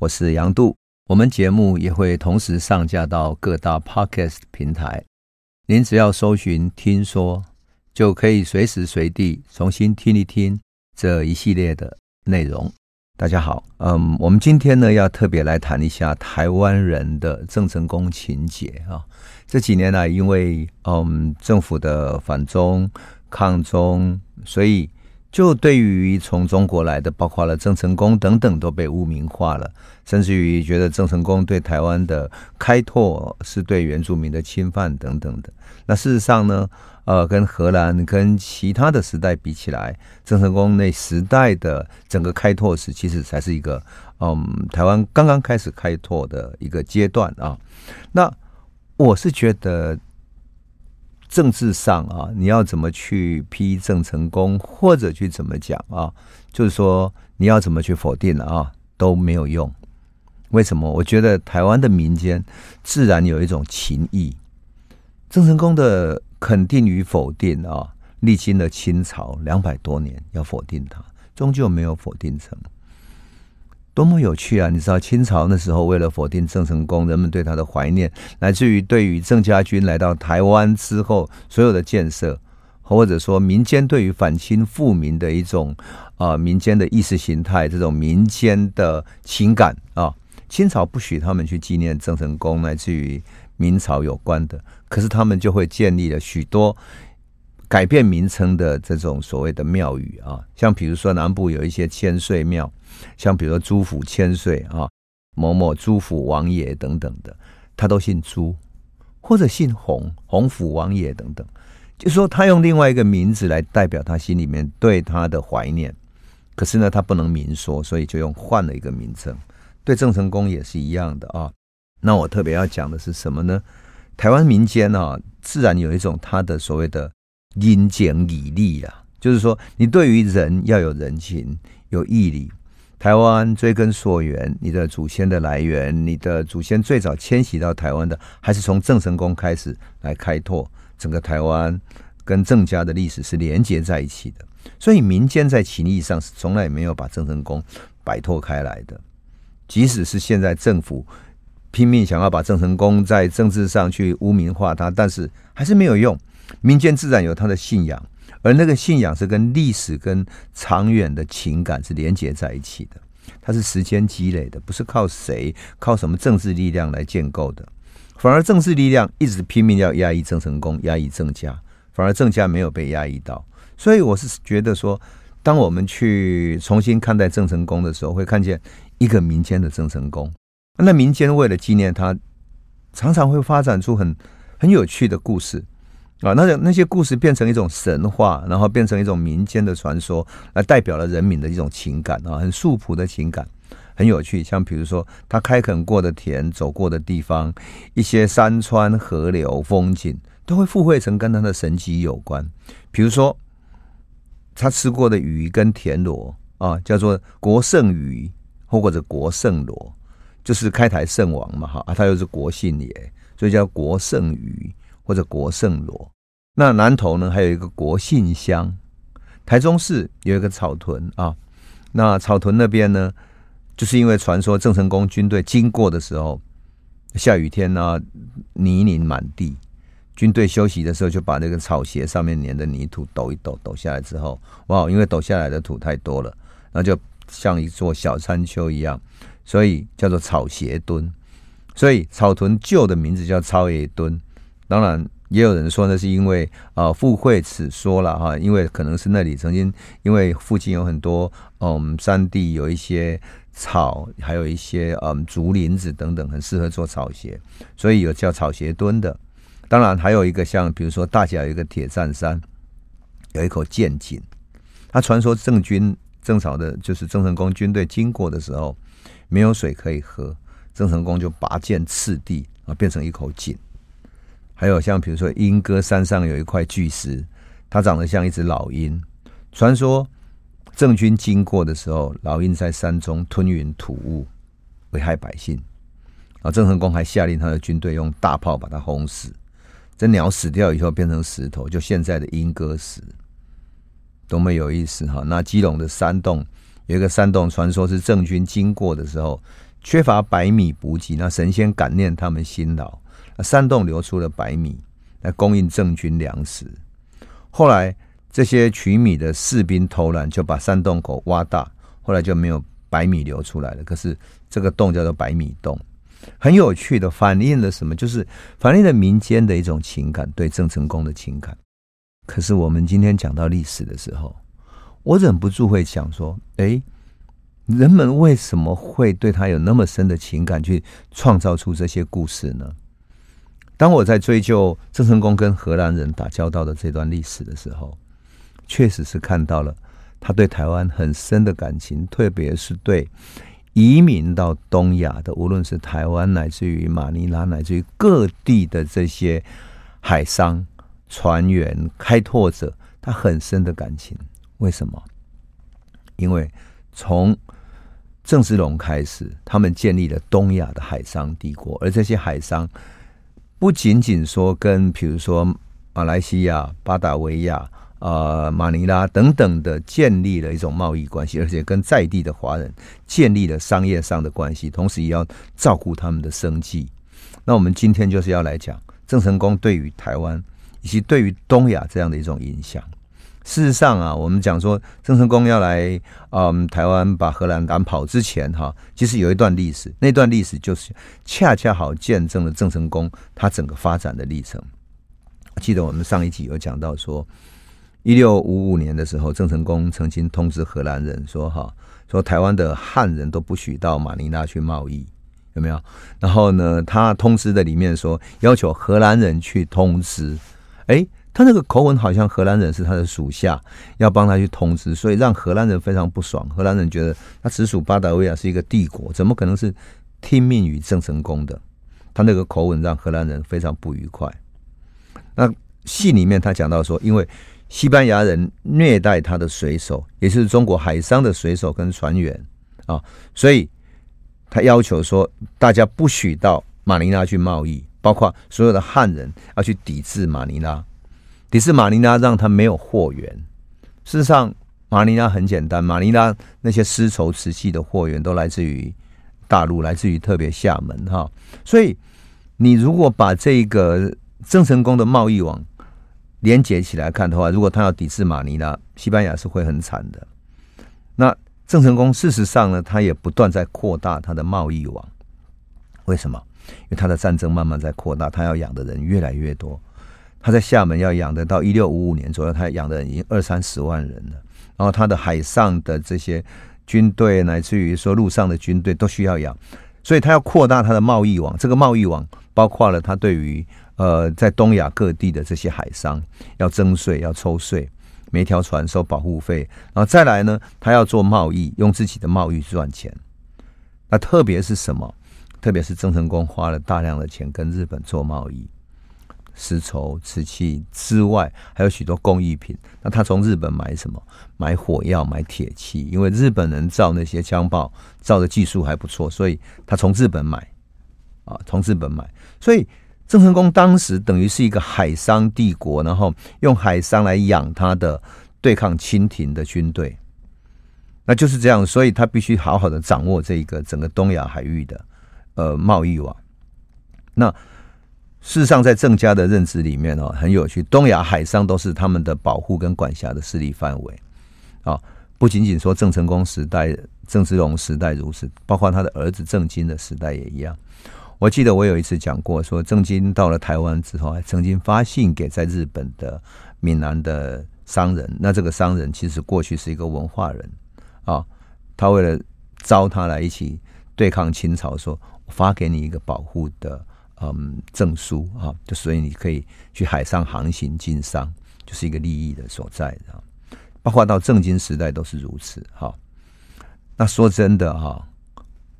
我是杨度。我们节目也会同时上架到各大 Podcast 平台，您只要搜寻“听说”，就可以随时随地重新听一听这一系列的内容。大家好，嗯，我们今天呢要特别来谈一下台湾人的郑成功情节啊。这几年来，因为嗯政府的反中抗中，所以。就对于从中国来的，包括了郑成功等等，都被污名化了，甚至于觉得郑成功对台湾的开拓是对原住民的侵犯等等的。那事实上呢，呃，跟荷兰跟其他的时代比起来，郑成功那时代的整个开拓史，其实才是一个嗯台湾刚刚开始开拓的一个阶段啊。那我是觉得。政治上啊，你要怎么去批郑成功，或者去怎么讲啊？就是说你要怎么去否定啊，都没有用。为什么？我觉得台湾的民间自然有一种情谊。郑成功的肯定与否定啊，历经了清朝两百多年，要否定他，终究没有否定成。多么有趣啊！你知道清朝那时候为了否定郑成功，人们对他的怀念，来自于对于郑家军来到台湾之后所有的建设，或者说民间对于反清复明的一种啊、民间的意识形态，这种民间的情感啊，清朝不许他们去纪念郑成功，来自于明朝有关的，可是他们就会建立了许多。改变名称的这种所谓的庙宇啊，像比如说南部有一些千岁庙，像比如说朱府千岁啊，某某朱府王爷等等的，他都姓朱，或者姓洪，洪府王爷等等，就说他用另外一个名字来代表他心里面对他的怀念，可是呢，他不能明说，所以就用换了一个名称。对郑成功也是一样的啊。那我特别要讲的是什么呢？台湾民间啊，自然有一种他的所谓的。因简以利啊，就是说，你对于人要有人情，有义理。台湾追根溯源，你的祖先的来源，你的祖先最早迁徙到台湾的，还是从郑成功开始来开拓整个台湾，跟郑家的历史是连接在一起的。所以民间在情义上是从来没有把郑成功摆脱开来的。即使是现在政府拼命想要把郑成功在政治上去污名化他，但是还是没有用。民间自然有他的信仰，而那个信仰是跟历史、跟长远的情感是连接在一起的。它是时间积累的，不是靠谁、靠什么政治力量来建构的。反而政治力量一直拼命要压抑郑成功、压抑郑家，反而郑家没有被压抑到。所以我是觉得说，当我们去重新看待郑成功的时候，会看见一个民间的郑成功。那民间为了纪念他，常常会发展出很很有趣的故事。啊，那那些故事变成一种神话，然后变成一种民间的传说，来代表了人民的一种情感啊，很素朴的情感，很有趣。像比如说，他开垦过的田、走过的地方，一些山川河流风景，都会附会成跟他的神迹有关。比如说，他吃过的鱼跟田螺啊，叫做国圣鱼，或者国圣螺，就是开台圣王嘛，哈，啊，他又是国姓爷，所以叫国圣鱼。或者国圣罗，那南投呢，还有一个国信乡，台中市有一个草屯啊，那草屯那边呢，就是因为传说郑成功军队经过的时候，下雨天啊，泥泞满地，军队休息的时候就把那个草鞋上面粘的泥土抖一抖，抖下来之后，哇，因为抖下来的土太多了，然后就像一座小山丘一样，所以叫做草鞋墩，所以草屯旧的名字叫草鞋墩。当然，也有人说那是因为啊附会此说了哈，因为可能是那里曾经因为附近有很多嗯山地，有一些草，还有一些嗯竹林子等等，很适合做草鞋，所以有叫草鞋墩的。当然，还有一个像比如说大甲有一个铁赞山，有一口剑井，他传说郑军郑朝的就是郑成功军队经过的时候没有水可以喝，郑成功就拔剑刺地啊，变成一口井。还有像比如说莺歌山上有一块巨石，它长得像一只老鹰。传说郑军经过的时候，老鹰在山中吞云吐雾，危害百姓。啊，郑成功还下令他的军队用大炮把它轰死。这鸟死掉以后变成石头，就现在的莺歌石，多么有意思哈！那基隆的山洞有一个山洞，传说是郑军经过的时候，缺乏白米补给，那神仙感念他们辛劳，山洞流出了白米来供应郑军粮食。后来这些取米的士兵偷懒，就把山洞口挖大，后来就没有白米流出来了。可是这个洞叫做白米洞，很有趣的，反映了什么？就是反映了民间的一种情感，对郑成功的情感。可是我们今天讲到历史的时候，我忍不住会想说：哎。人们为什么会对他有那么深的情感，去创造出这些故事呢？当我在追究郑成功跟荷兰人打交道的这段历史的时候，确实是看到了他对台湾很深的感情，特别是对移民到东亚的，无论是台湾乃至于马尼拉，乃至于各地的这些海商、船员、开拓者，他很深的感情。为什么？因为从郑芝龙开始，他们建立了东亚的海商帝国，而这些海商不仅仅说跟比如说马来西亚、巴达维亚、呃马尼拉等等的建立了一种贸易关系，而且跟在地的华人建立了商业上的关系，同时也要照顾他们的生计。那我们今天就是要来讲郑成功对于台湾以及对于东亚这样的一种影响。事实上啊，我们讲说郑成功要来嗯台湾把荷兰赶跑之前哈，其实有一段历史，那段历史就是恰恰好见证了郑成功他整个发展的历程。记得我们上一集有讲到说，一六五五年的时候，郑成功曾经通知荷兰人说哈，说台湾的汉人都不许到马尼拉去贸易，有没有？然后呢，他通知的里面说要求荷兰人去通知，哎。他那个口吻好像荷兰人是他的属下，要帮他去通知，所以让荷兰人非常不爽。荷兰人觉得他直属巴达维亚是一个帝国，怎么可能是听命于郑成功的？他那个口吻让荷兰人非常不愉快。那戏里面他讲到说，因为西班牙人虐待他的水手，也是中国海商的水手跟船员啊，所以他要求说，大家不许到马尼拉去贸易，包括所有的汉人要去抵制马尼拉。抵制马尼拉，让他没有货源。事实上，马尼拉很简单，马尼拉那些丝绸、瓷器的货源都来自于大陆，来自于特别厦门哈。所以，你如果把这个郑成功的贸易网连接起来看的话，如果他要抵制马尼拉，西班牙是会很惨的。那郑成功事实上呢，他也不断在扩大他的贸易网。为什么？因为他的战争慢慢在扩大，他要养的人越来越多。他在厦门要养的，到一六五五年左右，他养的已经二三十万人了。然后他的海上的这些军队，乃至于说陆上的军队，都需要养，所以他要扩大他的贸易网。这个贸易网包括了他对于呃在东亚各地的这些海商要征税、要抽税，每条船收保护费。然后再来呢，他要做贸易，用自己的贸易赚钱。那特别是什么？特别是郑成功花了大量的钱跟日本做贸易。丝绸、瓷器之外，还有许多工艺品。那他从日本买什么？买火药、买铁器，因为日本人造那些枪炮造的技术还不错，所以他从日本买。啊，从日本买。所以郑成功当时等于是一个海商帝国，然后用海商来养他的对抗清廷的军队。那就是这样，所以他必须好好的掌握这一个整个东亚海域的呃贸易网。那。事实上，在郑家的认知里面哦，很有趣。东亚海商都是他们的保护跟管辖的势力范围啊，不仅仅说郑成功时代、郑芝龙时代如此，包括他的儿子郑经的时代也一样。我记得我有一次讲过，说郑经到了台湾之后，还曾经发信给在日本的闽南的商人。那这个商人其实过去是一个文化人啊，他为了招他来一起对抗清朝，说发给你一个保护的。嗯，证书啊，就所以你可以去海上航行经商，就是一个利益的所在啊。包括到郑经时代都是如此哈。那说真的哈，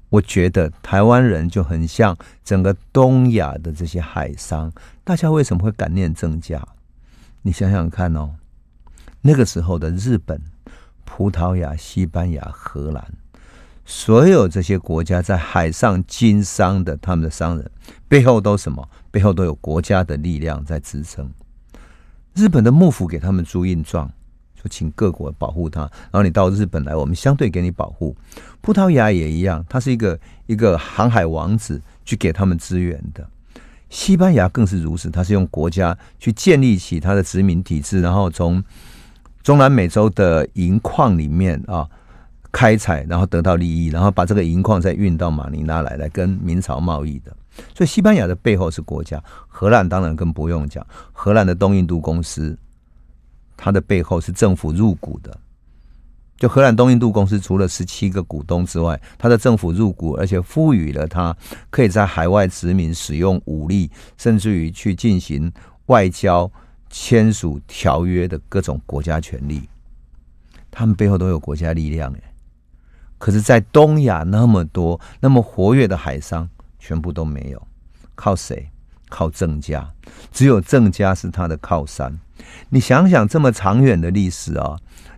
我觉得台湾人就很像整个东亚的这些海商，大家为什么会感念郑家？你想想看哦，那个时候的日本、葡萄牙、西班牙、荷兰。所有这些国家在海上经商的，他们的商人背后都什么？背后都有国家的力量在支撑。日本的幕府给他们朱印状，说请各国保护他，然后你到日本来，我们相对给你保护。葡萄牙也一样，它是一个一个航海王子去给他们支援的。西班牙更是如此，它是用国家去建立起它的殖民体制，然后从中南美洲的银矿里面啊开采，然后得到利益，然后把这个银矿再运到马尼拉来，来跟明朝贸易的。所以西班牙的背后是国家，荷兰当然更不用讲，荷兰的东印度公司。它的背后是政府入股的，就荷兰东印度公司除了十七个股东之外，它的政府入股，而且赋予了它可以在海外殖民、使用武力，甚至于去进行外交、签署条约的各种国家权力。他们背后都有国家力量，哎，可是，在东亚那么多那么活跃的海商，全部都没有，靠谁？靠郑家，只有郑家是他的靠山。你想想这么长远的历史啊！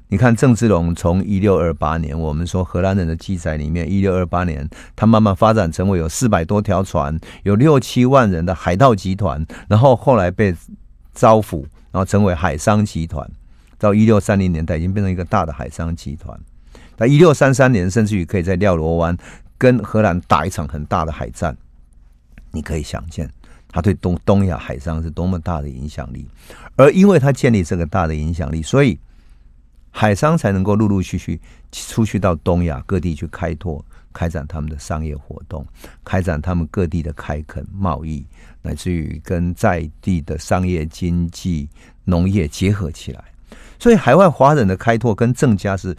你看郑芝龙从一六二八年，我们说荷兰人的记载里面，一六二八年他慢慢发展成为有四百多条船，有六七万人的海盗集团，然后后来被招抚，然后成为海商集团。到一六三零年代，已经变成一个大的海商集团。到一六三三年，甚至于可以在廖罗湾跟荷兰打一场很大的海战。你可以想见。他对东东亚海上是多么大的影响力，而因为他建立这个大的影响力，所以海商才能够陆陆续续出去到东亚各地去开拓、开展他们的商业活动，开展他们各地的开垦贸易，乃至于跟在地的商业经济、农业结合起来。所以海外华人的开拓跟郑家是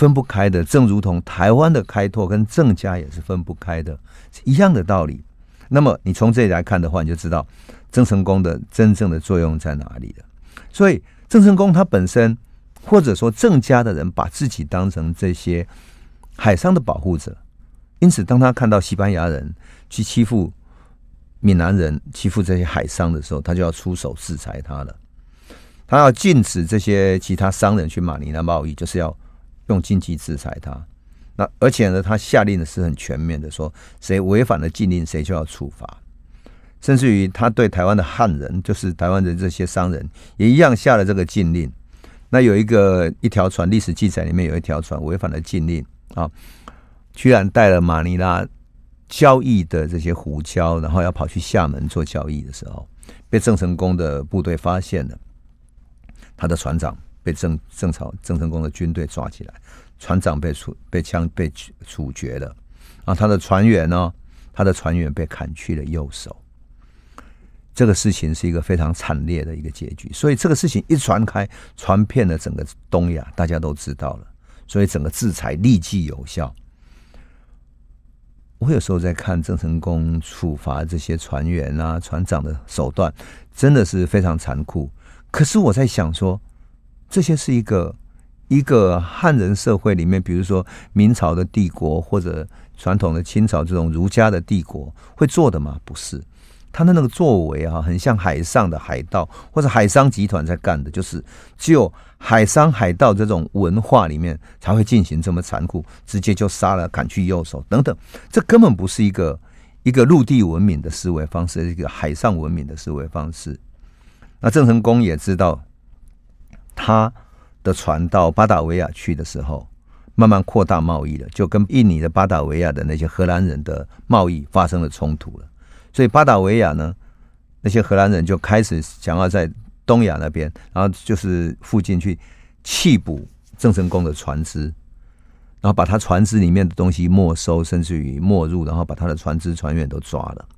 分不开的，正如同台湾的开拓跟郑家也是分不开的，一样的道理。那么你从这里来看的话，你就知道郑成功的真正的作用在哪里了。所以郑成功他本身，或者说郑家的人，把自己当成这些海商的保护者。因此，当他看到西班牙人去欺负闽南人、欺负这些海商的时候，他就要出手制裁他了。他要禁止这些其他商人去马尼拉贸易，就是要用经济制裁他。那而且呢，他下令的是很全面的，说谁违反了禁令，谁就要处罚。甚至于他对台湾的汉人，就是台湾的这些商人，也一样下了这个禁令。那有一个一条船，历史记载里面有一条船违反了禁令啊，居然带了马尼拉交易的这些胡椒，然后要跑去厦门做交易的时候，被郑成功的部队发现了，他的船长被郑郑朝郑成功的军队抓起来。船长被处被枪被处决了，啊，他的船员呢？他的船员被砍去了右手。这个事情是一个非常惨烈的一个结局，所以这个事情一传开，传遍了整个东亚，大家都知道了，所以整个制裁立即有效。我有时候在看郑成功处罚这些船员啊、船长的手段，真的是非常残酷。可是我在想说，这些是一个。一个汉人社会里面，比如说明朝的帝国或者传统的清朝这种儒家的帝国会做的吗？不是，他的那个作为啊，很像海上的海盗或者海商集团在干的，就是只有海商海盗这种文化里面才会进行这么残酷，直接就杀了，砍去右手等等，这根本不是一个一个陆地文明的思维方式，一个海上文明的思维方式。那郑成功也知道他。的船到巴达维亚去的时候，慢慢扩大贸易了，就跟印尼的巴达维亚的那些荷兰人的贸易发生了冲突了。所以巴达维亚呢，那些荷兰人就开始想要在东亚那边，然后就是附近去弃捕郑成功的船只，然后把他船只里面的东西没收，甚至于没入，然后把他的船只船员都抓了。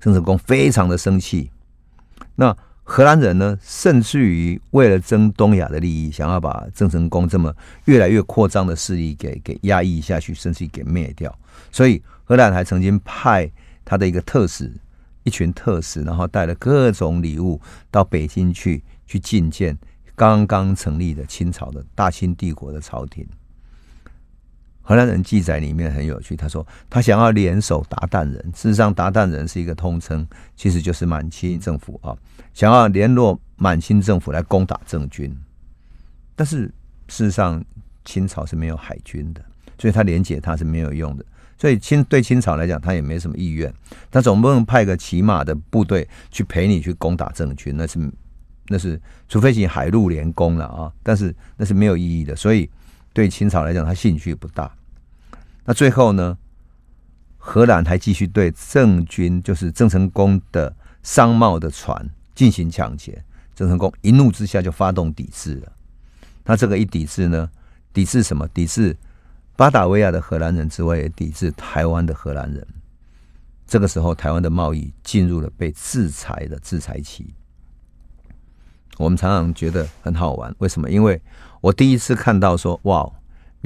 郑成功非常的生气，那。荷兰人呢，甚至于为了争东亚的利益，想要把郑成功这么越来越扩张的势力给给压抑下去，甚至于给灭掉。所以荷兰还曾经派他的一个特使，一群特使，然后带了各种礼物到北京去，去觐见刚刚成立的清朝的大清帝国的朝廷。荷兰人记载里面很有趣，他说他想要联手韃靼人，事实上韃靼人是一个通称，其实就是满清政府啊，想要联络满清政府来攻打郑军，但是事实上清朝是没有海军的，所以他联结他是没有用的，所以清对清朝来讲他也没什么意愿，他总不能派个骑马的部队去陪你去攻打郑军，那是那是除非是海陆联攻了啊，但是那是没有意义的，所以对清朝来讲，他兴趣不大。那最后呢，荷兰还继续对郑军，就是郑成功的商贸的船进行抢劫，郑成功一怒之下就发动抵制了。那这个一抵制呢，抵制什么？抵制巴达维亚的荷兰人之外，也抵制台湾的荷兰人。这个时候，台湾的贸易进入了被制裁的制裁期。我们常常觉得很好玩，为什么？因为我第一次看到说，哇，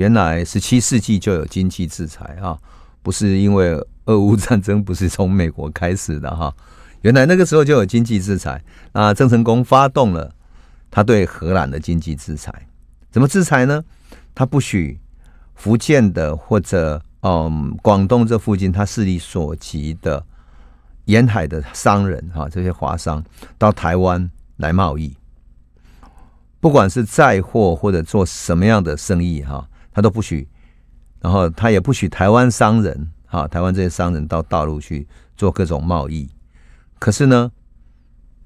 原来十七世纪就有经济制裁啊，不是因为俄乌战争不是从美国开始的哈，原来那个时候就有经济制裁。那郑成功发动了他对荷兰的经济制裁，怎么制裁呢？他不许福建的或者。嗯，广东这附近他势力所及的沿海的商人哈，这些华商到台湾来贸易，不管是载货或者做什么样的生意哈，他都不许。然后他也不许台湾商人哈，台湾这些商人到大陆去做各种贸易。可是呢，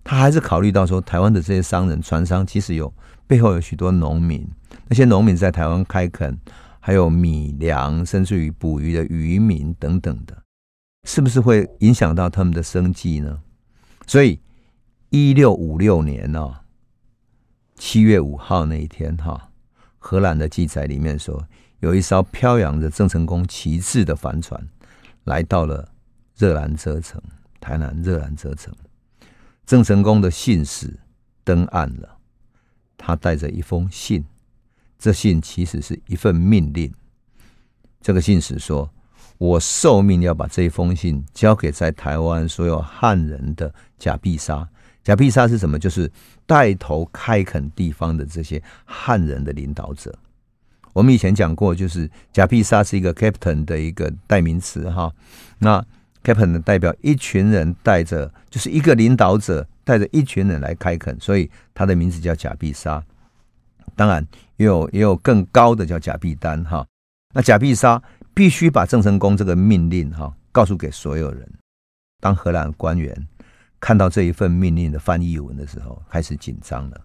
他还是考虑到说，台湾的这些商人、船商其实有背后有许多农民，那些农民在台湾开垦。还有米粮，甚至于捕鱼的渔民等等的，是不是会影响到他们的生计呢？所以，一六五六年呢，七月五号那一天哈，荷兰的记载里面说，有一艘飘扬着郑成功旗帜的帆船来到了热兰遮城，台南热兰遮城，郑成功的信使登岸了，他带着一封信。这信其实是一份命令。这个信使说：“我受命要把这一封信交给在台湾所有汉人的甲必杀。甲必杀是什么？就是带头开垦地方的这些汉人的领导者。我们以前讲过，就是甲必杀是一个 captain 的一个代名词哈。那 captain 的代表一群人带着，就是一个领导者带着一群人来开垦，所以他的名字叫甲必杀。”当然，也有也有更高的叫甲必丹哈。那甲必杀必须把郑成功这个命令哈告诉给所有人。当荷兰官员看到这一份命令的翻译文的时候，开始紧张了。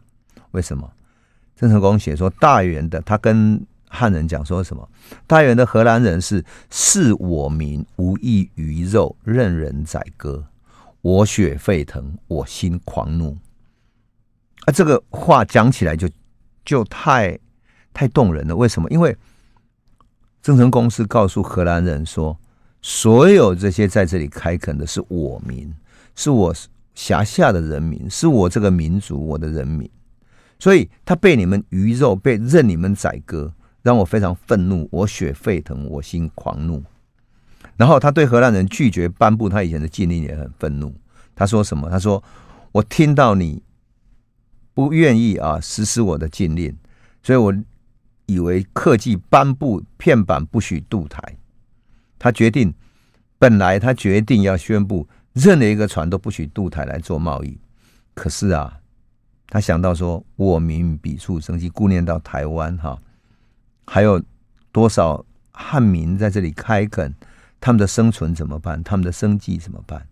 为什么？郑成功写说，大元的他跟汉人讲说什么？大元的荷兰人是视我民无异鱼肉，任人宰割，我血沸腾，我心狂怒。啊，这个话讲起来就。就太太动人了。为什么？因为郑成功是告诉荷兰人说，所有这些在这里开垦的是我民，是我辖下的人民，是我这个民族我的人民，所以他被你们鱼肉，被任你们宰割，让我非常愤怒，我血沸腾，我心狂怒。然后他对荷兰人拒绝颁布他以前的禁令也很愤怒。他说什么？他说：“我听到你。”不愿意啊，实施我的禁令，所以我以为客气颁布片板不许渡台。他决定，本来他决定要宣布任何一个船都不许渡台来做贸易。可是啊，他想到说，我民彼处生计，顾念到台湾哈，还有多少汉民在这里开垦，他们的生存怎么办？他们的生计怎么办？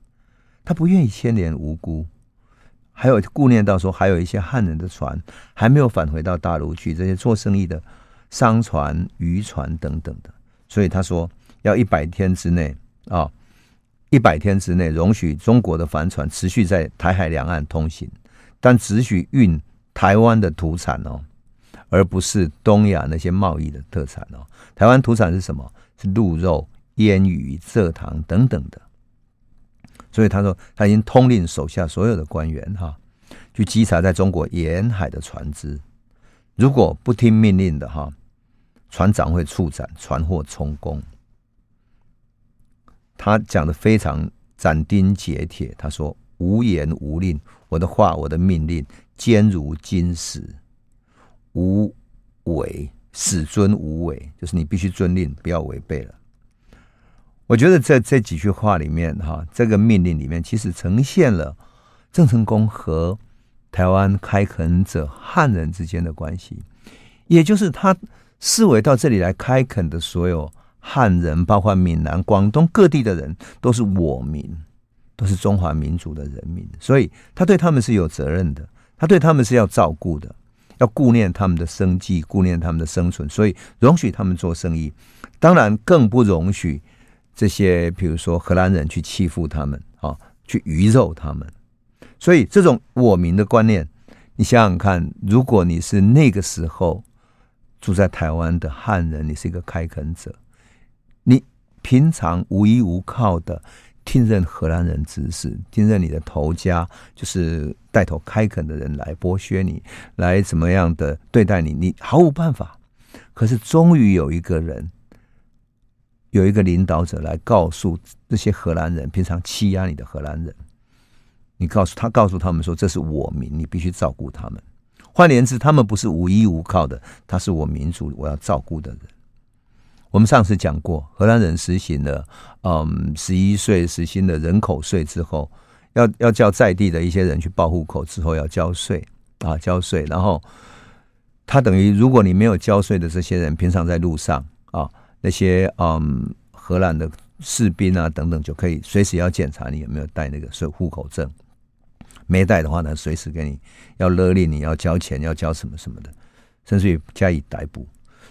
他不愿意牵连无辜。还有顾念到说，还有一些汉人的船还没有返回到大陆去，这些做生意的商船、渔船等等的，所以他说要一百天之内啊，一百天之内容许中国的帆船持续在台海两岸通行，但只许运台湾的土产哦，而不是东亚那些贸易的特产哦。台湾土产是什么？是鹿肉、烟鱼、蔗糖等等的。所以他说，他已经通令手下所有的官员哈，去稽查在中国沿海的船只，如果不听命令的哈，船长会处斩，船货充公。他讲的非常斩钉截铁，他说无言无令，我的话，我的命令坚如金石，无违，始尊无违，就是你必须遵令，不要违背了。我觉得在这几句话里面，哈，这个命令里面其实呈现了郑成功和台湾开垦者汉人之间的关系，也就是他视为到这里来开垦的所有汉人，包括闽南、广东各地的人，都是我民，都是中华民族的人民，所以他对他们是有责任的。他对他们是要照顾的，要顾念他们的生计，顾念他们的生存，所以容许他们做生意。当然，更不容许这些，比如说荷兰人去欺负他们啊，去鱼肉他们。所以，这种我民的观念，你想想看，如果你是那个时候住在台湾的汉人，你是一个开垦者，你平常无依无靠的。听任荷兰人指使，听任你的头家，就是带头开垦的人来剥削你，来怎么样的对待你，你毫无办法。可是终于有一个人，有一个领导者来告诉这些荷兰人，平常欺压你的荷兰人，你告诉他，告诉他们说，这是我民，你必须照顾他们。换言之，他们不是无依无靠的，他是我民族我要照顾的人。我们上次讲过，荷兰人实行了，嗯，十一岁实行了人口税之后，要要叫在地的一些人去报户口之后要交税啊，交税。然后他等于，如果你没有交税的这些人，平常在路上啊，那些嗯荷兰的士兵啊等等，就可以随时要检查你有没有带那个税户口证，没带的话呢，随时给你要勒令你要交钱，要交什么什么的，甚至于加以逮捕。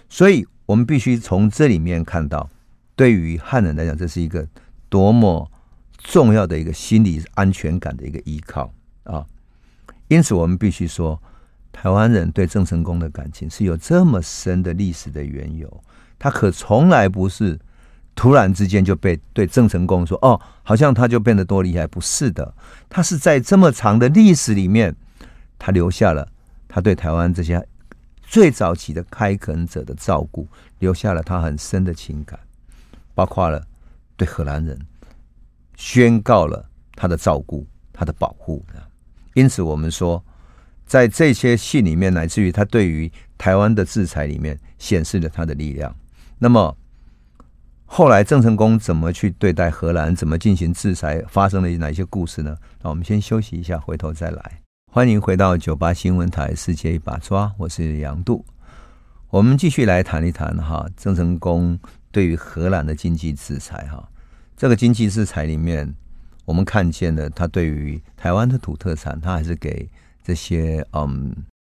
所以。我们必须从这里面看到，对于汉人来讲，这是一个多么重要的一个心理安全感的一个依靠啊！因此，我们必须说，台湾人对郑成功的感情是有这么深的历史的缘由。他可从来不是突然之间就被对郑成功说：“哦，好像他就变得多厉害。”不是的，他是在这么长的历史里面，他留下了他对台湾这些。最早期的开垦者的照顾，留下了他很深的情感，包括了对荷兰人宣告了他的照顾、他的保护。因此，我们说，在这些信里面，乃至于他对于台湾的制裁里面，显示了他的力量。那么，后来郑成功怎么去对待荷兰，怎么进行制裁，发生了哪些故事呢？那我们先休息一下，回头再来。欢迎回到九八新闻台《世界一把抓》，我是杨度。我们继续来谈一谈哈，郑成功对于荷兰的经济制裁哈。这个经济制裁里面，我们看见了他对于台湾的土特产，他还是给这些嗯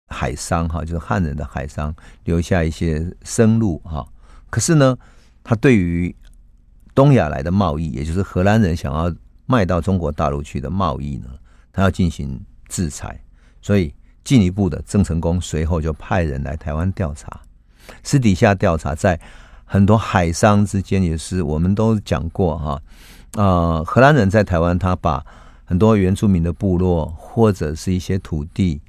海商哈，就是汉人的海商留下一些生路哈。可是呢，他对于东亚来的贸易，也就是荷兰人想要卖到中国大陆去的贸易呢，他要进行。制裁，所以进一步的，郑成功随后就派人来台湾调查，私底下调查，在很多海商之间也是，我们都讲过哈，呃，荷兰人在台湾，他把很多原住民的部落或者是一些土地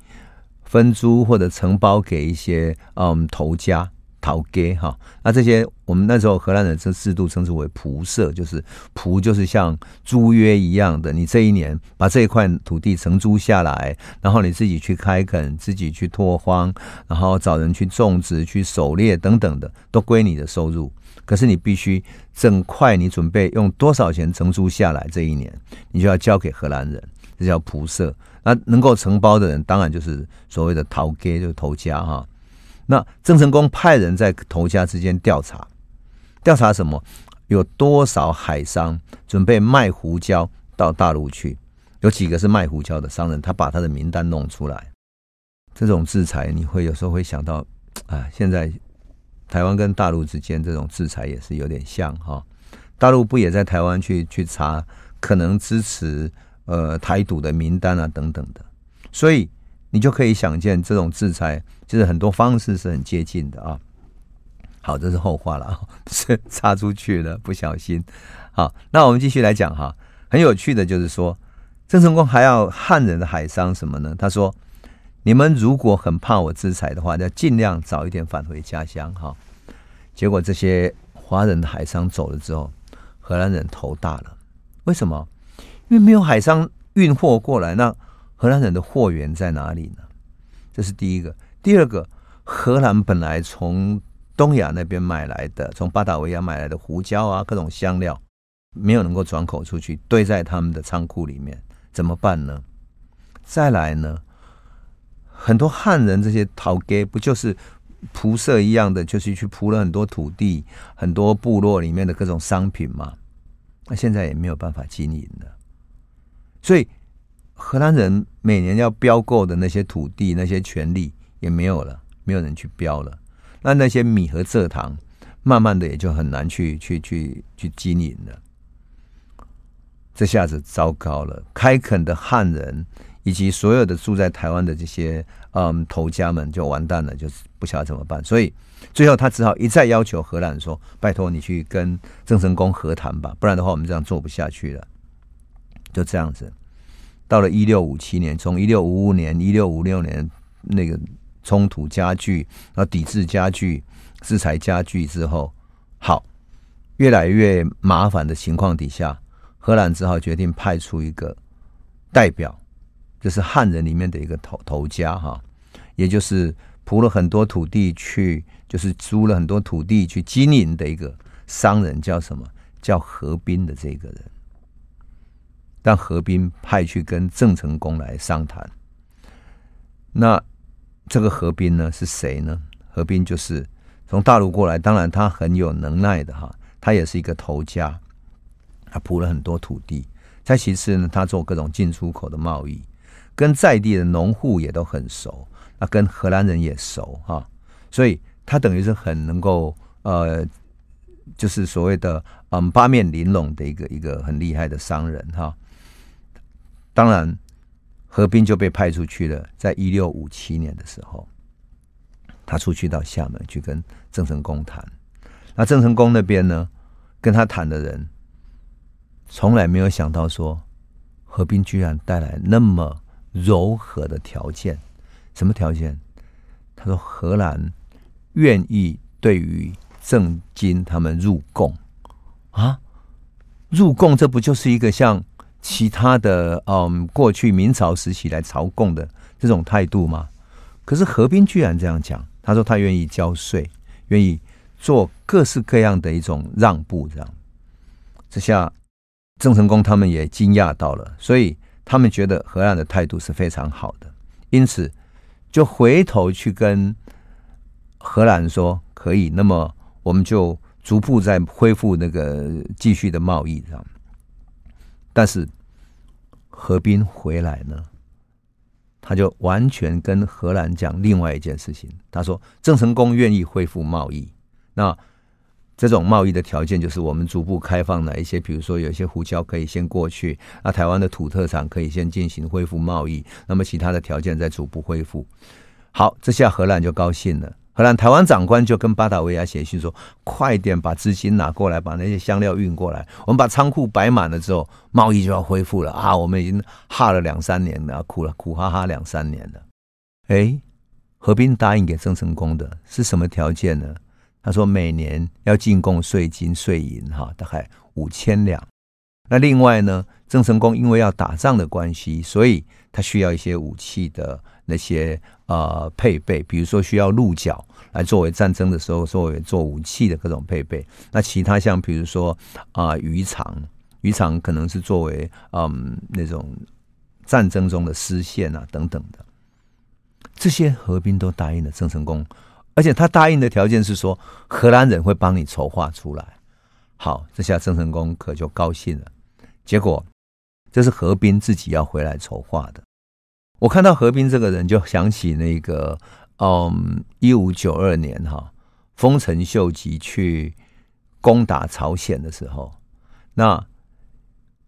分租或者承包给一些嗯头家。逃给哈，那这些我们那时候荷兰人这制度称之为仆社，就是仆就是像租约一样的，你这一年把这一块土地承租下来，然后你自己去开垦，自己去拓荒，然后找人去种植、去狩猎等等的，都归你的收入。可是你必须整块你准备用多少钱承租下来，这一年你就要交给荷兰人，这叫仆社。那能够承包的人，当然就是所谓的逃给，就是头家哈。那郑成功派人在头家之间调查，调查什么？有多少海商准备卖胡椒到大陆去？有几个是卖胡椒的商人？他把他的名单弄出来。这种制裁，你会有时候会想到，啊，现在台湾跟大陆之间这种制裁也是有点像哈。大陆不也在台湾去去查可能支持呃台独的名单啊等等的，所以。你就可以想见，这种制裁就是很多方式是很接近的啊。好，这是后话了，是插出去了，不小心。好，那我们继续来讲哈。很有趣的就是说，郑成功还要汉人的海商什么呢？他说：“你们如果很怕我制裁的话，要尽量早一点返回家乡哈。”结果这些华人的海商走了之后，荷兰人头大了。为什么？因为没有海商运货过来，那。荷兰人的货源在哪里呢？这是第一个。第二个，荷兰本来从东亚那边买来的，从巴达维亚买来的胡椒啊，各种香料，没有能够转口出去，堆在他们的仓库里面，怎么办呢？再来呢，很多汉人这些逃给不就是铺设一样的，就是去铺了很多土地、很多部落里面的各种商品嘛？那现在也没有办法经营了，所以。荷兰人每年要标购的那些土地、那些权利也没有了，没有人去标了。那那些米和蔗糖，慢慢的也就很难去去去去经营了。这下子糟糕了，开垦的汉人以及所有的住在台湾的这些嗯头家们就完蛋了，就是不晓得怎么办。所以最后他只好一再要求荷兰说：“拜托你去跟郑成功和谈吧，不然的话我们这样做不下去了。”就这样子，到了一六五七年，从一六五五年、一六五六年那个冲突加剧，然后抵制加剧、制裁加剧之后，好，越来越麻烦的情况底下，荷兰只好决定派出一个代表，就是汉人里面的一个头头家哈，也就是铺了很多土地去，就是租了很多土地去经营的一个商人，叫什么？叫何斌的这个人。让何斌派去跟郑成功来商谈。那这个何斌呢是谁呢？何斌就是从大陆过来，当然他很有能耐的哈，他也是一个头家，他铺了很多土地。再其次呢，他做各种进出口的贸易，跟在地的农户也都很熟，那跟荷兰人也熟哈，所以他等于是很能够呃，就是所谓的嗯八面玲珑的一个一个很厉害的商人哈。当然，何斌就被派出去了。在一六五七年的时候，他出去到厦门去跟郑成功谈。那郑成功那边呢，跟他谈的人，从来没有想到说，何斌居然带来那么柔和的条件。什么条件？他说荷兰愿意对于郑经他们入贡啊，入贡，这不就是一个像？其他的，嗯，过去明朝时期来朝贡的这种态度吗？可是何斌居然这样讲，他说他愿意交税，愿意做各式各样的一种让步，这样。这下郑成功他们也惊讶到了，所以他们觉得荷兰的态度是非常好的，因此就回头去跟荷兰说可以，那么我们就逐步在恢复那个继续的贸易，这样。但是何斌回来呢，他就完全跟荷兰讲另外一件事情。他说：“郑成功愿意恢复贸易，那这种贸易的条件就是我们逐步开放哪一些，比如说有些胡椒可以先过去，那台湾的土特产可以先进行恢复贸易，那么其他的条件再逐步恢复。”好，这下荷兰就高兴了。荷兰台湾长官就跟巴达维亚写信说：“快点把资金拿过来，把那些香料运过来。我们把仓库摆满了之后，贸易就要恢复了啊！我们已经哈了两三年了，苦了苦哈哈两三年了。”哎，何斌答应给郑成功的是什么条件呢？他说每年要进贡税金税银哈，大概五千两。那另外呢，郑成功因为要打仗的关系，所以他需要一些武器的那些呃配备，比如说需要鹿角。来作为战争的时候，作为做武器的各种配备。那其他像比如说啊，鱼肠，鱼肠可能是作为嗯那种战争中的丝线啊等等的。这些何斌都答应了郑成功，而且他答应的条件是说荷兰人会帮你筹划出来。好，这下郑成功可就高兴了。结果这是何斌自己要回来筹划的。我看到何斌这个人，就想起那个。嗯，一五九二年哈，丰臣秀吉去攻打朝鲜的时候，那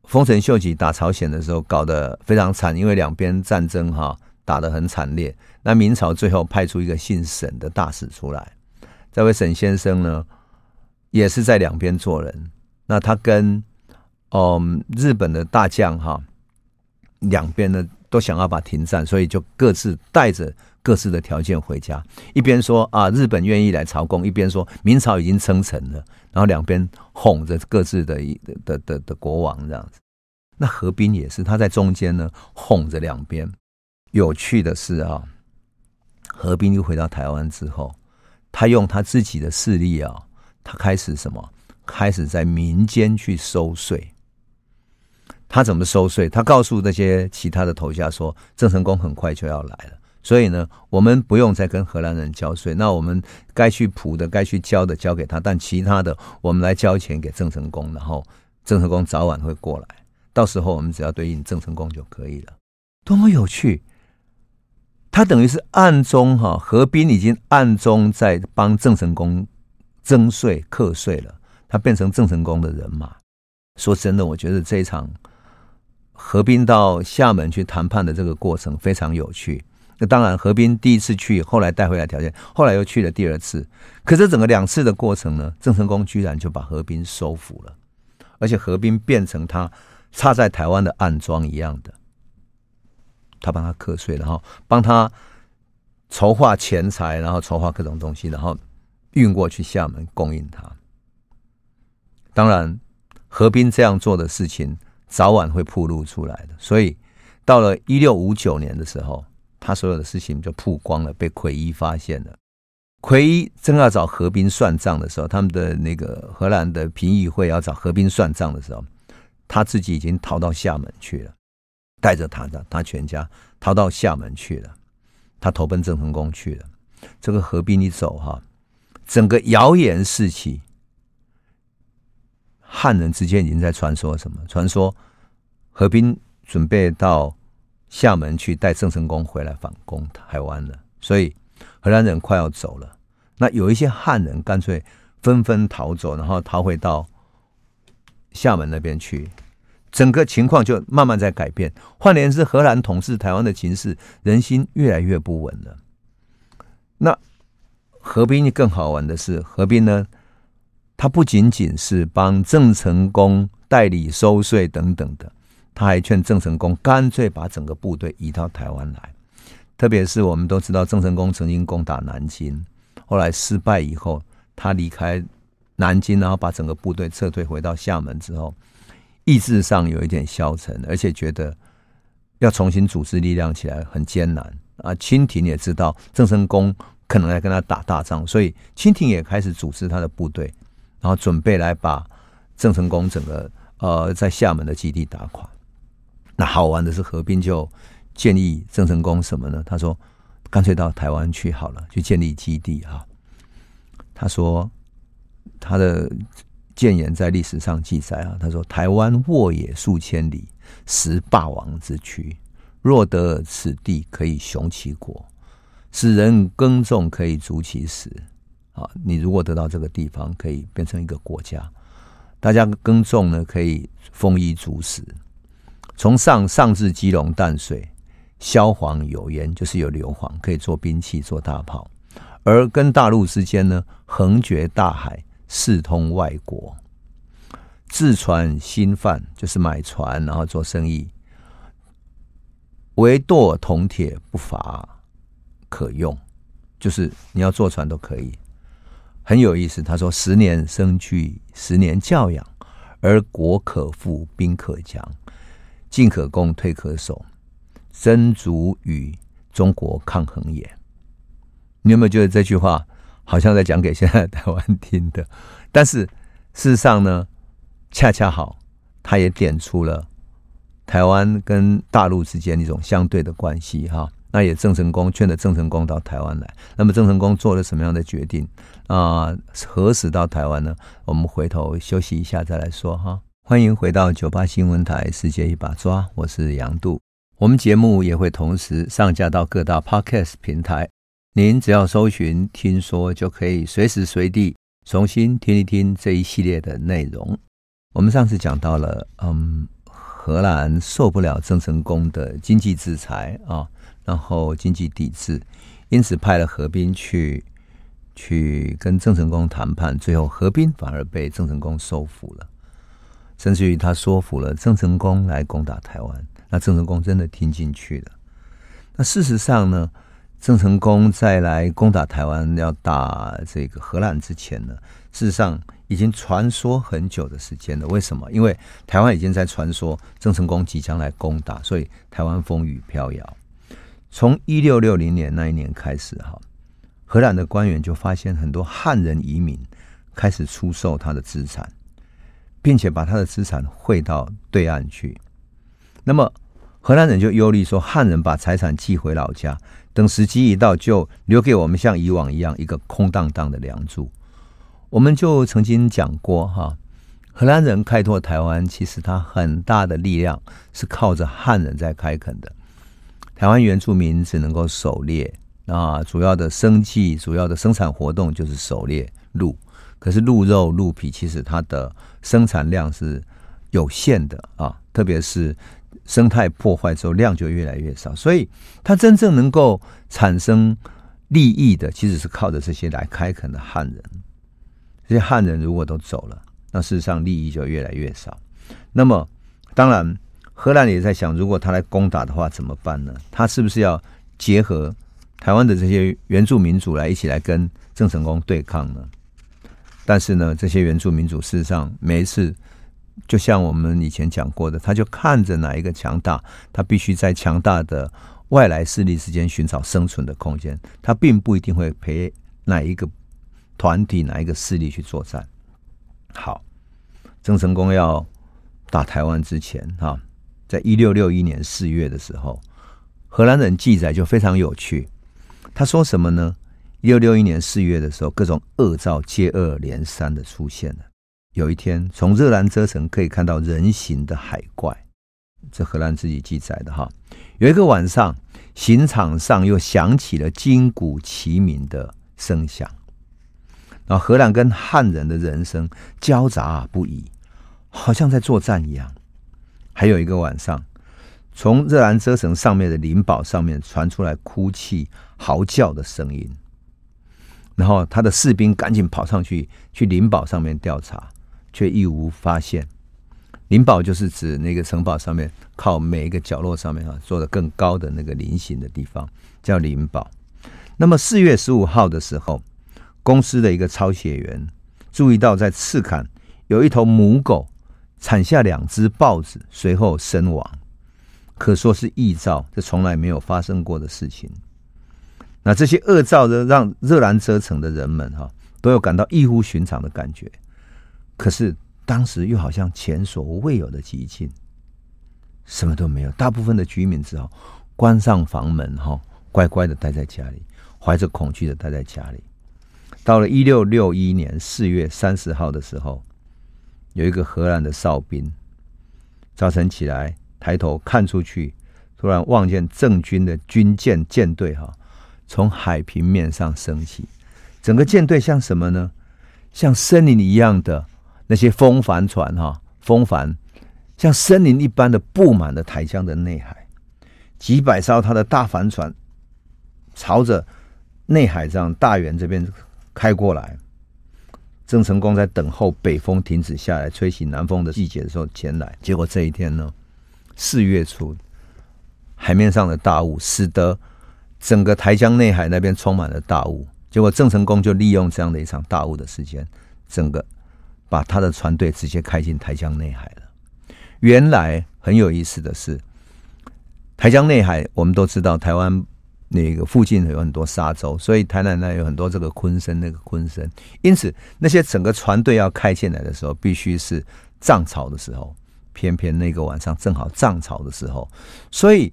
丰臣秀吉打朝鲜的时候搞得非常惨，因为两边战争哈打得很惨烈。那明朝最后派出一个姓沈的大使出来，这位沈先生呢，也是在两边做人。那他跟嗯日本的大将哈，两边的都想要把停战，所以就各自带着。各自的条件回家，一边说啊，日本愿意来朝贡，一边说明朝已经称臣了，然后两边哄着各自的的的的，国王这样子。那何斌也是他在中间呢，哄着两边。有趣的是啊，何斌又回到台湾之后，他用他自己的势力啊，他开始什么？开始在民间去收税。他怎么收税？他告诉那些其他的头家说，郑成功很快就要来了。所以呢，我们不用再跟荷兰人交税。那我们该去铺的、该去交的交给他，但其他的我们来交钱给郑成功，然后郑成功早晚会过来。到时候我们只要对应郑成功就可以了。多么有趣！他等于是暗中哈，何斌已经暗中在帮郑成功征税课税了，他变成郑成功的人马。说真的，我觉得这一场何斌到厦门去谈判的这个过程非常有趣。那当然，何斌第一次去，后来带回来条件，后来又去了第二次。可是整个两次的过程呢，郑成功居然就把何斌收服了，而且何斌变成他插在台湾的暗桩一样的。他帮他课税，然后帮他筹划钱财，然后筹划各种东西，然后运过去厦门供应他。当然，何斌这样做的事情早晚会暴露出来的，所以到了一六五九年的时候，他所有的事情就曝光了，被奎一发现了。奎一正要找何斌算账的时候，他们的那个荷兰的评议会要找何斌算账的时候，他自己已经逃到厦门去了。带着他的他全家逃到厦门去了，他投奔郑成功去了。这个何斌一走哈，整个谣言四起，汉人之间已经在传说什么？传说何斌准备到厦门去带郑成功回来反攻台湾了，所以荷兰人快要走了。那有一些汉人干脆纷纷逃走，然后逃回到厦门那边去。整个情况就慢慢在改变。换言之，荷兰统治台湾的情势，人心越来越不稳了。那何斌更好玩的是，何斌呢，他不仅仅是帮郑成功代理收税等等的，他还劝郑成功干脆把整个部队移到台湾来。特别是我们都知道，郑成功曾经攻打南京，后来失败以后，他离开南京，然后把整个部队撤退回到厦门之后。意志上有一点消沉，而且觉得要重新组织力量起来很艰难啊。清廷也知道郑成功可能要跟他打大仗，所以清廷也开始组织他的部队，然后准备来把郑成功整个呃在厦门的基地打垮。那好玩的是，何斌就建议郑成功什么呢？他说：“干脆到台湾去好了，去建立基地哈。”他说他的。谏言在历史上记载啊，他说：“台湾沃野数千里，实霸王之区。若得此地，可以雄其国；使人耕种，可以足其食。啊，你如果得到这个地方，可以变成一个国家，大家耕种呢，可以丰衣足食。从上上至基隆淡水，萧黄有烟，就是有硫磺，可以做兵器、做大炮；而跟大陆之间呢，横绝大海。”四通外国，自船兴贩，就是买船然后做生意。唯舵铜铁不乏可用，就是你要坐船都可以，很有意思。他说：“十年生聚，十年教养，而国可富，兵可强，进可攻，退可守，真足与中国抗衡也。”你有没有觉得这句话？好像在讲给现在台湾听的，但是事实上呢，恰恰好，他也点出了台湾跟大陆之间一种相对的关系哈。那也郑成功劝了郑成功到台湾来，那么郑成功做了什么样的决定啊？何时到台湾呢？我们回头休息一下再来说哈。欢迎回到九八新闻台世界一把抓，我是杨度。我们节目也会同时上架到各大 Podcast 平台。您只要搜寻“听说”，就可以随时随地重新听一听这一系列的内容。我们上次讲到了，嗯，荷兰受不了郑成功的经济制裁啊，然后经济抵制，因此派了何斌去去跟郑成功谈判，最后何斌反而被郑成功收服了，甚至于他说服了郑成功来攻打台湾。那郑成功真的听进去了。那事实上呢？郑成功再来攻打台湾，要打这个荷兰之前呢，事实上已经传说很久的时间了。为什么？因为台湾已经在传说郑成功即将来攻打，所以台湾风雨飘摇。从一六六零年那一年开始，哈，荷兰的官员就发现很多汉人移民开始出售他的资产，并且把他的资产汇到对岸去。那么荷兰人就忧虑说，汉人把财产寄回老家。等时机一到，就留给我们像以往一样一个空荡荡的梁柱。我们就曾经讲过哈，荷兰人开拓台湾，其实他很大的力量是靠着汉人在开垦的。台湾原住民只能够狩猎啊，主要的生计、主要的生产活动就是狩猎鹿。可是鹿肉、鹿皮其实它的生产量是有限的啊，特别是生态破坏之后，量就越来越少。所以它真正能够产生利益的，其实是靠着这些来开垦的汉人。这些汉人如果都走了，那事实上利益就越来越少。那么，当然，荷兰也在想，如果他来攻打的话，怎么办呢？他是不是要结合台湾的这些原住民族来一起来跟郑成功对抗呢？但是呢，这些原住民族事实上每一次，就像我们以前讲过的，他就看着哪一个强大，他必须在强大的外来势力之间寻找生存的空间，他并不一定会陪哪一个。团体哪一个势力去作战？好，郑成功要打台湾之前，哈，在一六六一年四月的时候，荷兰人记载就非常有趣。他说什么呢？一六六一年四月的时候，各种恶兆接二连三的出现了。有一天，从热兰遮城可以看到人形的海怪，这荷兰自己记载的哈。有一个晚上，刑场上又响起了金鼓齐鸣的声响。然后荷兰跟汉人的人声交杂不已，好像在作战一样。还有一个晚上，从热兰遮城上面的灵堡上面传出来哭泣、嚎叫的声音。然后他的士兵赶紧跑上去，去灵堡上面调查，却一无发现。灵堡就是指那个城堡上面靠每一个角落上面啊做的更高的那个菱形的地方，叫灵堡。那么四月十五号的时候。公司的一个抄写员注意到，在赤坎有一头母狗产下两只豹子，随后身亡，可说是异兆，这从来没有发生过的事情。那这些恶兆呢，让热兰遮城的人们哈都有感到异乎寻常的感觉。可是当时又好像前所未有的寂静，什么都没有，大部分的居民只好关上房门哈，乖乖的待在家里，怀着恐惧的待在家里。到了一六六一年四月三十号的时候，有一个荷兰的哨兵，早晨起来抬头看出去，突然望见郑军的军舰舰队哈，从海平面上升起，整个舰队像什么呢？像森林一样的那些风帆船哈，风帆像森林一般的布满了台江的内海，几百艘他的大帆船朝着内海上大员这边。开过来，郑成功在等候北风停止下来，吹起南风的季节的时候前来。结果这一天呢，四月初，海面上的大雾使得整个台江内海那边充满了大雾。结果郑成功就利用这样的一场大雾的时间，整个把他的船队直接开进台江内海了。原来很有意思的是，台江内海我们都知道，台湾。那个附近有很多沙洲，所以台南那有很多这个昆生，那个昆生，因此那些整个船队要开进来的时候，必须是涨潮的时候。偏偏那个晚上正好涨潮的时候，所以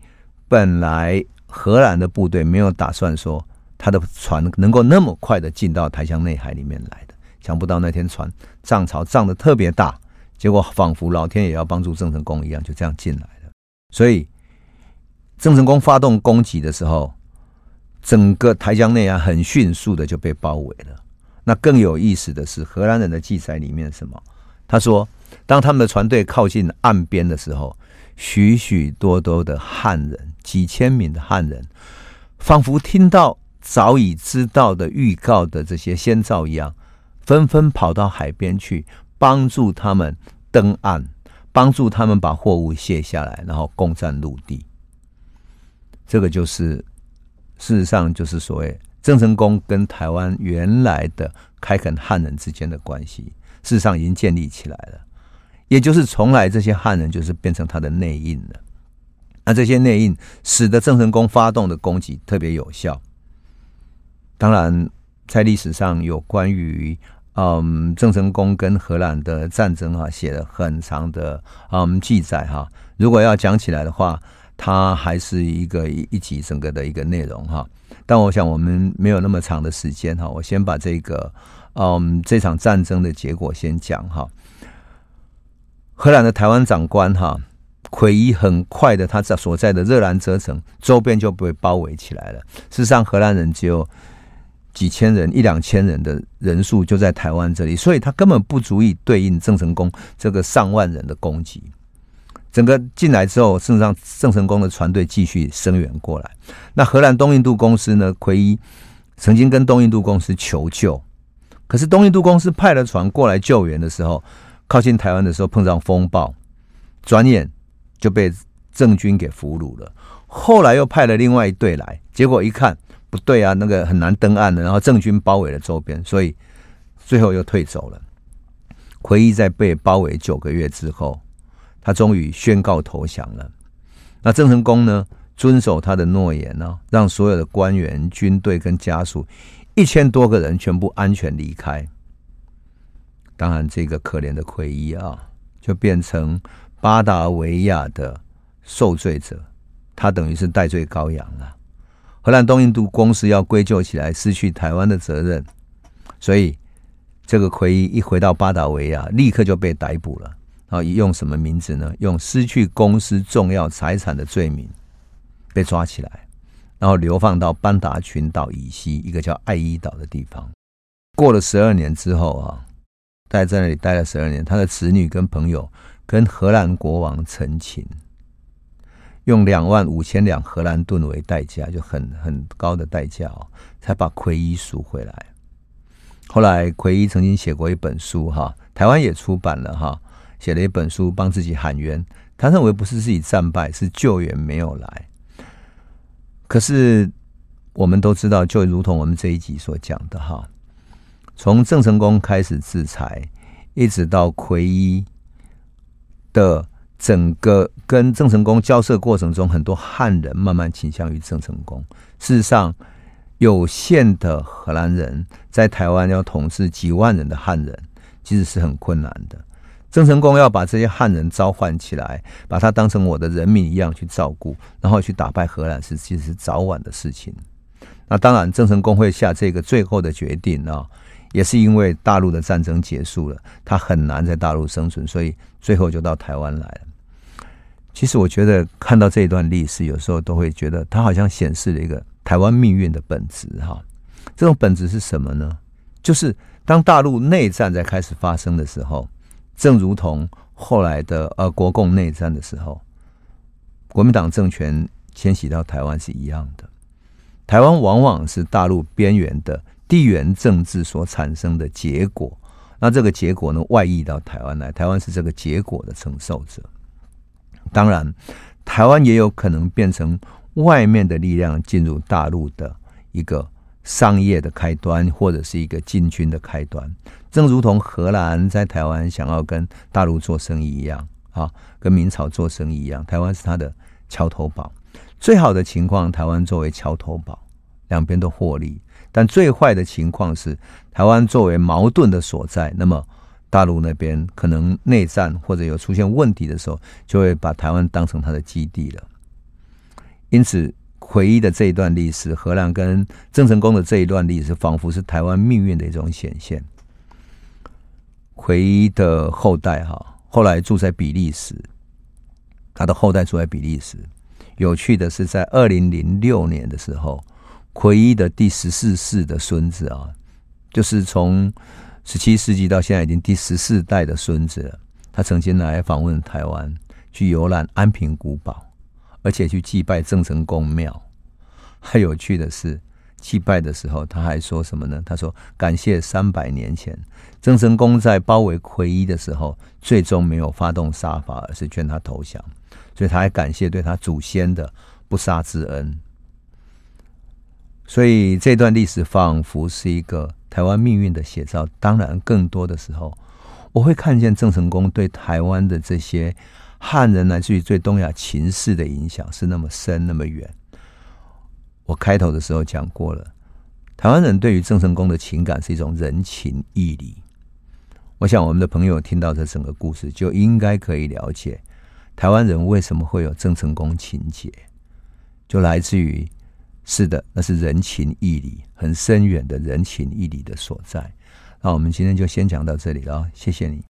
本来荷兰的部队没有打算说他的船能够那么快的进到台江内海里面来的，想不到那天船涨潮涨得特别大，结果仿佛老天也要帮助郑成功一样，就这样进来了。所以郑成功发动攻击的时候。整个台江内岸很迅速的就被包围了。那更有意思的是，荷兰人的记载里面什么？他说，当他们的船队靠近岸边的时候，许许多多的汉人，几千名的汉人，仿佛听到早已知道的预告的这些先兆一样，纷纷跑到海边去帮助他们登岸，帮助他们把货物卸下来，然后攻占陆地。这个就是。事实上，就是所谓郑成功跟台湾原来的开垦汉人之间的关系，事实上已经建立起来了。也就是从来这些汉人就是变成他的内应了。那这些内应使得郑成功发动的攻击特别有效。当然，在历史上有关于嗯郑成功跟荷兰的战争哈、写了很长的嗯记载哈、如果要讲起来的话。它还是一个一集整个的一个内容哈，但我想我们没有那么长的时间哈，我先把这个嗯这场战争的结果先讲哈。荷兰的台湾长官哈奎伊很快的，他在所在的热兰遮城周边就被包围起来了。事实上，荷兰人只有几千人，一两千人的人数就在台湾这里，所以他根本不足以对应郑成功这个上万人的攻击。整个进来之后，事实上郑成功的船队继续声援过来。那荷兰东印度公司呢？奎伊曾经跟东印度公司求救，可是东印度公司派了船过来救援的时候，靠近台湾的时候碰上风暴，转眼就被郑军给俘虏了。后来又派了另外一队来，结果一看不对啊，那个很难登岸的，然后郑军包围了周边，所以最后又退走了。奎伊在被包围九个月之后，他终于宣告投降了。那郑成功呢，遵守他的诺言呢，让所有的官员、军队跟家属一千多个人全部安全离开。当然，这个可怜的奎伊啊，就变成巴达维亚的受罪者，他等于是代罪羔羊了。荷兰东印度公司要归咎起来失去台湾的责任，所以这个奎伊一回到巴达维亚，立刻就被逮捕了。然后用什么名字呢？用失去公司重要财产的罪名被抓起来，然后流放到班达群岛以西一个叫爱伊岛的地方。过了十二年之后啊，待在那里待了十二年，他的子女跟朋友跟荷兰国王陈情，用两万五千两荷兰盾为代价，就很很高的代价哦，才把奎伊赎回来。后来奎伊曾经写过一本书哈，台湾也出版了哈。写了一本书帮自己喊冤，他认为不是自己战败，是救援没有来。可是我们都知道，就如同我们这一集所讲的哈，从郑成功开始制裁，一直到奎一的整个跟郑成功交涉过程中，很多汉人慢慢倾向于郑成功。事实上，有限的荷兰人在台湾要统治几万人的汉人，其实是很困难的。郑成功要把这些汉人召唤起来，把他当成我的人民一样去照顾，然后去打败荷兰，是其实是早晚的事情。那当然，郑成功会下这个最后的决定啊，也是因为大陆的战争结束了，他很难在大陆生存，所以最后就到台湾来了。其实我觉得看到这一段历史，有时候都会觉得他好像显示了一个台湾命运的本质哈。这种本质是什么呢？就是当大陆内战在开始发生的时候。正如同后来的呃国共内战的时候，国民党政权迁徙到台湾是一样的。台湾往往是大陆边缘的地缘政治所产生的结果，那这个结果呢，外溢到台湾来，台湾是这个结果的承受者。当然，台湾也有可能变成外面的力量进入大陆的一个商业的开端，或者是一个进军的开端。正如同荷兰在台湾想要跟大陆做生意一样，啊，跟明朝做生意一样，台湾是他的桥头堡。最好的情况，台湾作为桥头堡，两边都获利；但最坏的情况是，台湾作为矛盾的所在，那么大陆那边可能内战或者有出现问题的时候，就会把台湾当成他的基地了。因此，奎伊的这一段历史，荷兰跟郑成功的这一段历史，仿佛是台湾命运的一种显现。奎伊的后代哈，后来住在比利时。他的后代住在比利时。有趣的是，在二零零六年的时候，奎一的第十四世的孙子啊，就是从十七世纪到现在已经第十四代的孙子了。他曾经来访问台湾，去游览安平古堡，而且去祭拜郑成功庙。还有趣的是。祭拜的时候，他还说什么呢？他说：“感谢三百年前郑成功在包围奎一的时候，最终没有发动杀伐，而是劝他投降。所以他还感谢对他祖先的不杀之恩。所以这段历史仿佛是一个台湾命运的写照。当然，更多的时候，我会看见郑成功对台湾的这些汉人，来自于最东亚情势的影响是那么深，那么远。”我开头的时候讲过了，台湾人对于郑成功的情感是一种人情义理。我想我们的朋友听到这整个故事，就应该可以了解台湾人为什么会有郑成功情节，就来自于是的，那是人情义理，很深远的人情义理的所在。那我们今天就先讲到这里了，谢谢你。